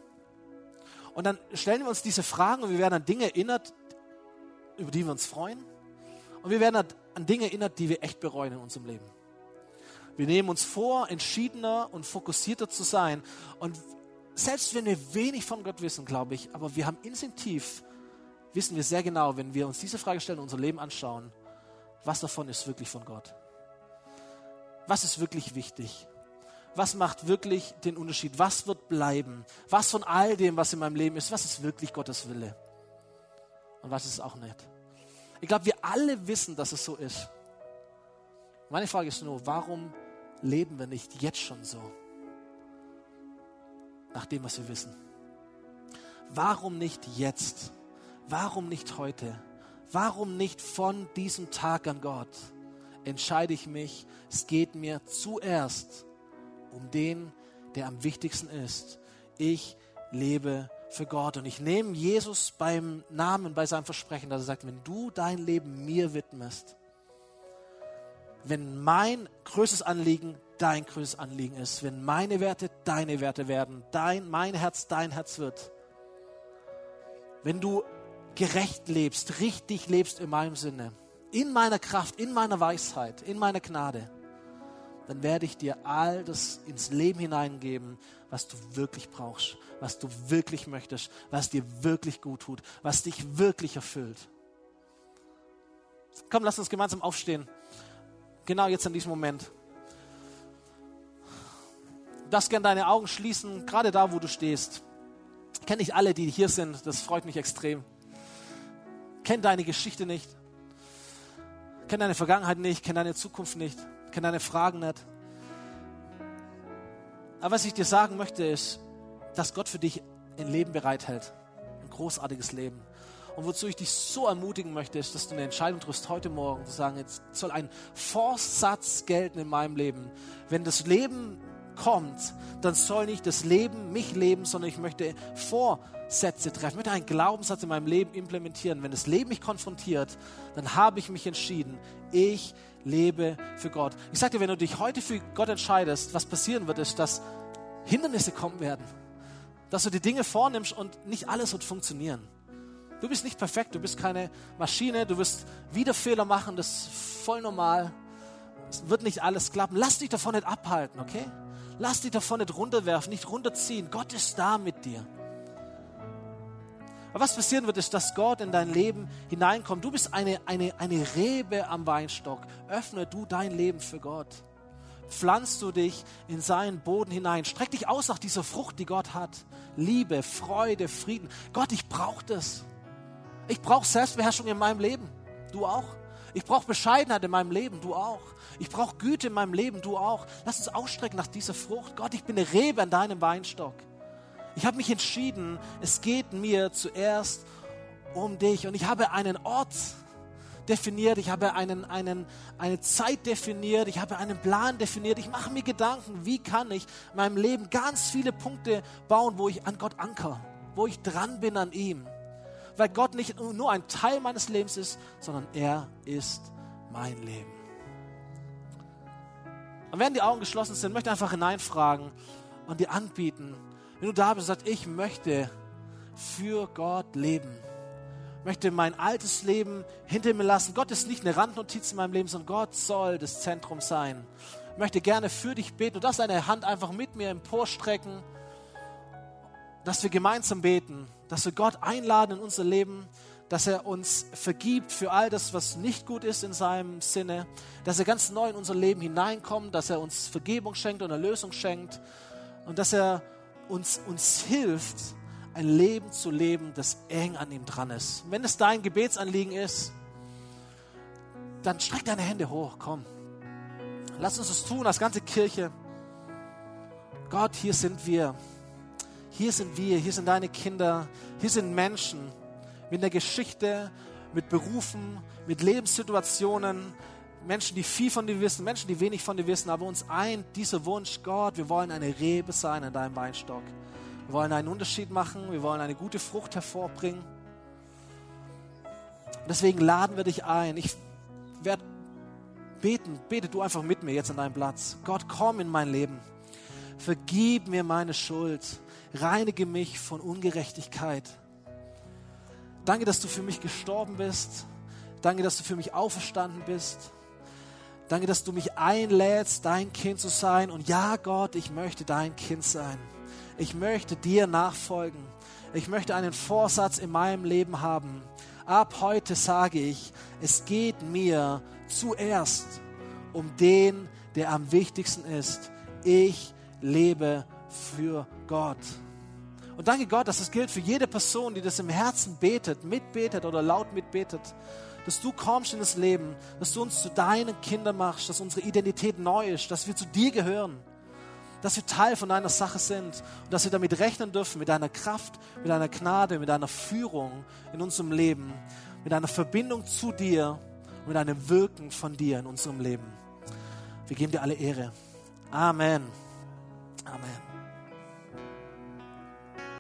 Und dann stellen wir uns diese Fragen und wir werden an Dinge erinnert, über die wir uns freuen. Und wir werden an Dinge erinnert, die wir echt bereuen in unserem Leben. Wir nehmen uns vor, entschiedener und fokussierter zu sein. Und selbst wenn wir wenig von Gott wissen, glaube ich, aber wir haben instinktiv, wissen wir sehr genau, wenn wir uns diese Frage stellen und unser Leben anschauen, was davon ist wirklich von Gott. Was ist wirklich wichtig? Was macht wirklich den Unterschied? Was wird bleiben? Was von all dem, was in meinem Leben ist, was ist wirklich Gottes Wille? Und was ist auch nicht? Ich glaube, wir alle wissen, dass es so ist. Meine Frage ist nur, warum leben wir nicht jetzt schon so? Nach dem, was wir wissen. Warum nicht jetzt? Warum nicht heute? Warum nicht von diesem Tag an Gott? Entscheide ich mich, es geht mir zuerst um den, der am wichtigsten ist. Ich lebe für Gott. Und ich nehme Jesus beim Namen, bei seinem Versprechen, dass er sagt, wenn du dein Leben mir widmest, wenn mein größtes Anliegen dein größtes Anliegen ist, wenn meine Werte deine Werte werden, dein, mein Herz dein Herz wird, wenn du gerecht lebst, richtig lebst in meinem Sinne, in meiner Kraft, in meiner Weisheit, in meiner Gnade, dann werde ich dir all das ins Leben hineingeben, was du wirklich brauchst, was du wirklich möchtest, was dir wirklich gut tut, was dich wirklich erfüllt. Komm, lass uns gemeinsam aufstehen. Genau jetzt in diesem Moment. Du darfst gerne deine Augen schließen, gerade da, wo du stehst. Kenne ich alle, die hier sind, das freut mich extrem. Kenn deine Geschichte nicht. Kenn deine Vergangenheit nicht, kenn deine Zukunft nicht, kenn deine Fragen nicht. Aber was ich dir sagen möchte, ist, dass Gott für dich ein Leben bereithält. Ein großartiges Leben. Und wozu ich dich so ermutigen möchte, ist, dass du eine Entscheidung triffst heute Morgen, zu sagen, jetzt soll ein Vorsatz gelten in meinem Leben. Wenn das Leben kommt, dann soll nicht das Leben mich leben, sondern ich möchte Vorsätze treffen. Ich möchte einen Glaubenssatz in meinem Leben implementieren. Wenn das Leben mich konfrontiert, dann habe ich mich entschieden, ich lebe für Gott. Ich sage dir, wenn du dich heute für Gott entscheidest, was passieren wird, ist, dass Hindernisse kommen werden. Dass du die Dinge vornimmst und nicht alles wird funktionieren. Du bist nicht perfekt, du bist keine Maschine, du wirst wieder Fehler machen, das ist voll normal. Es wird nicht alles klappen. Lass dich davon nicht abhalten, okay? Lass dich davon nicht runterwerfen, nicht runterziehen. Gott ist da mit dir. Aber was passieren wird, ist, dass Gott in dein Leben hineinkommt. Du bist eine, eine, eine Rebe am Weinstock. Öffne du dein Leben für Gott. Pflanzt du dich in seinen Boden hinein. Streck dich aus nach dieser Frucht, die Gott hat. Liebe, Freude, Frieden. Gott, ich brauche das. Ich brauche Selbstbeherrschung in meinem Leben. Du auch. Ich brauche Bescheidenheit in meinem Leben. Du auch. Ich brauche Güte in meinem Leben. Du auch. Lass uns ausstrecken nach dieser Frucht. Gott, ich bin eine Rebe an deinem Weinstock. Ich habe mich entschieden, es geht mir zuerst um dich. Und ich habe einen Ort definiert, ich habe einen, einen, eine Zeit definiert, ich habe einen Plan definiert. Ich mache mir Gedanken, wie kann ich in meinem Leben ganz viele Punkte bauen, wo ich an Gott anker, wo ich dran bin an ihm weil Gott nicht nur ein Teil meines Lebens ist, sondern er ist mein Leben. Und wenn die Augen geschlossen sind, möchte ich einfach hineinfragen und dir anbieten, wenn du da bist und sagst, ich möchte für Gott leben, möchte mein altes Leben hinter mir lassen. Gott ist nicht eine Randnotiz in meinem Leben, sondern Gott soll das Zentrum sein. Ich möchte gerne für dich beten. Du darfst deine Hand einfach mit mir emporstrecken, dass wir gemeinsam beten dass wir Gott einladen in unser Leben, dass er uns vergibt für all das, was nicht gut ist in seinem Sinne, dass er ganz neu in unser Leben hineinkommt, dass er uns Vergebung schenkt und Erlösung schenkt und dass er uns, uns hilft, ein Leben zu leben, das eng an ihm dran ist. wenn es dein Gebetsanliegen ist, dann streck deine Hände hoch, komm. Lass uns das tun als ganze Kirche. Gott, hier sind wir hier sind wir, hier sind deine Kinder, hier sind Menschen mit einer Geschichte, mit Berufen, mit Lebenssituationen, Menschen, die viel von dir wissen, Menschen, die wenig von dir wissen, aber uns ein, dieser Wunsch, Gott, wir wollen eine Rebe sein an deinem Weinstock. Wir wollen einen Unterschied machen, wir wollen eine gute Frucht hervorbringen. Deswegen laden wir dich ein. Ich werde beten, bete du einfach mit mir jetzt an deinem Platz. Gott, komm in mein Leben. Vergib mir meine Schuld reinige mich von Ungerechtigkeit. Danke, dass du für mich gestorben bist. Danke, dass du für mich auferstanden bist. Danke, dass du mich einlädst, dein Kind zu sein. Und ja, Gott, ich möchte dein Kind sein. Ich möchte dir nachfolgen. Ich möchte einen Vorsatz in meinem Leben haben. Ab heute sage ich, es geht mir zuerst um den, der am wichtigsten ist. Ich lebe für Gott. Und danke Gott, dass es gilt für jede Person, die das im Herzen betet, mitbetet oder laut mitbetet, dass du kommst in das Leben, dass du uns zu deinen Kindern machst, dass unsere Identität neu ist, dass wir zu dir gehören, dass wir Teil von deiner Sache sind und dass wir damit rechnen dürfen, mit deiner Kraft, mit deiner Gnade, mit deiner Führung in unserem Leben, mit deiner Verbindung zu dir und mit einem Wirken von dir in unserem Leben. Wir geben dir alle Ehre. Amen. Amen.